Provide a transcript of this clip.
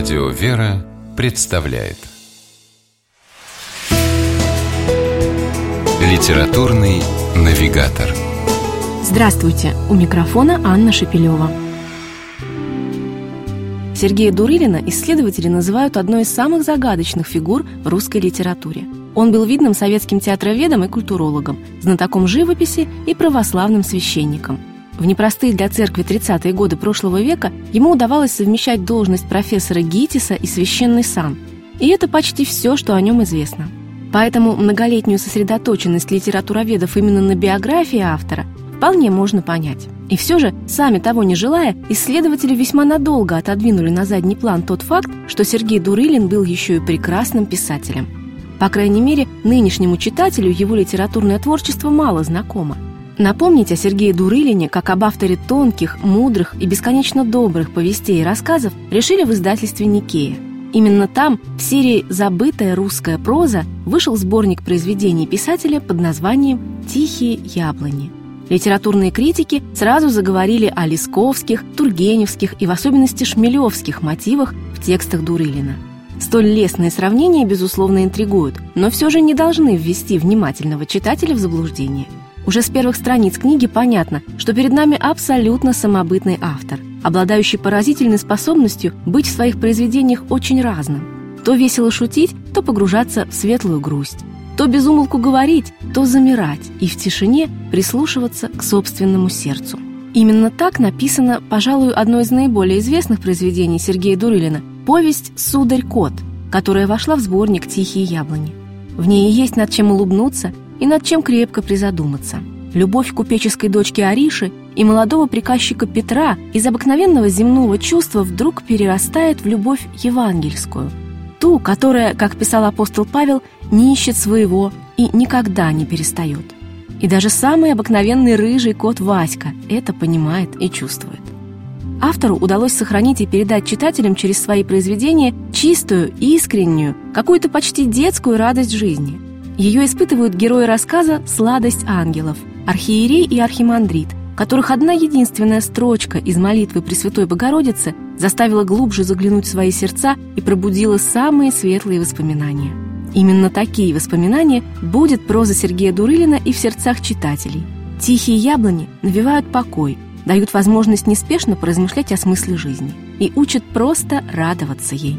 Радио «Вера» представляет Литературный навигатор Здравствуйте! У микрофона Анна Шепелева. Сергея Дурылина исследователи называют одной из самых загадочных фигур в русской литературе. Он был видным советским театроведом и культурологом, знатоком живописи и православным священником – в непростые для церкви 30-е годы прошлого века ему удавалось совмещать должность профессора ГИТИСа и священный сан. И это почти все, что о нем известно. Поэтому многолетнюю сосредоточенность литературоведов именно на биографии автора вполне можно понять. И все же, сами того не желая, исследователи весьма надолго отодвинули на задний план тот факт, что Сергей Дурылин был еще и прекрасным писателем. По крайней мере, нынешнему читателю его литературное творчество мало знакомо – Напомнить о Сергее Дурылине как об авторе тонких, мудрых и бесконечно добрых повестей и рассказов решили в издательстве «Никея». Именно там, в серии «Забытая русская проза», вышел сборник произведений писателя под названием «Тихие яблони». Литературные критики сразу заговорили о лесковских, тургеневских и в особенности шмелевских мотивах в текстах Дурылина. Столь лестные сравнения, безусловно, интригуют, но все же не должны ввести внимательного читателя в заблуждение – уже с первых страниц книги понятно, что перед нами абсолютно самобытный автор, обладающий поразительной способностью быть в своих произведениях очень разным. То весело шутить, то погружаться в светлую грусть. То безумолку говорить, то замирать и в тишине прислушиваться к собственному сердцу. Именно так написано, пожалуй, одно из наиболее известных произведений Сергея Дурылина – повесть «Сударь-кот», которая вошла в сборник «Тихие яблони». В ней есть над чем улыбнуться и над чем крепко призадуматься. Любовь купеческой дочки Ариши и молодого приказчика Петра из обыкновенного земного чувства вдруг перерастает в любовь евангельскую, ту, которая, как писал апостол Павел, не ищет своего и никогда не перестает. И даже самый обыкновенный рыжий кот Васька это понимает и чувствует. Автору удалось сохранить и передать читателям через свои произведения чистую, искреннюю, какую-то почти детскую радость жизни – ее испытывают герои рассказа «Сладость ангелов» – архиерей и архимандрит, которых одна единственная строчка из молитвы Пресвятой Богородицы заставила глубже заглянуть в свои сердца и пробудила самые светлые воспоминания. Именно такие воспоминания будет проза Сергея Дурылина и в сердцах читателей. Тихие яблони навевают покой, дают возможность неспешно поразмышлять о смысле жизни и учат просто радоваться ей.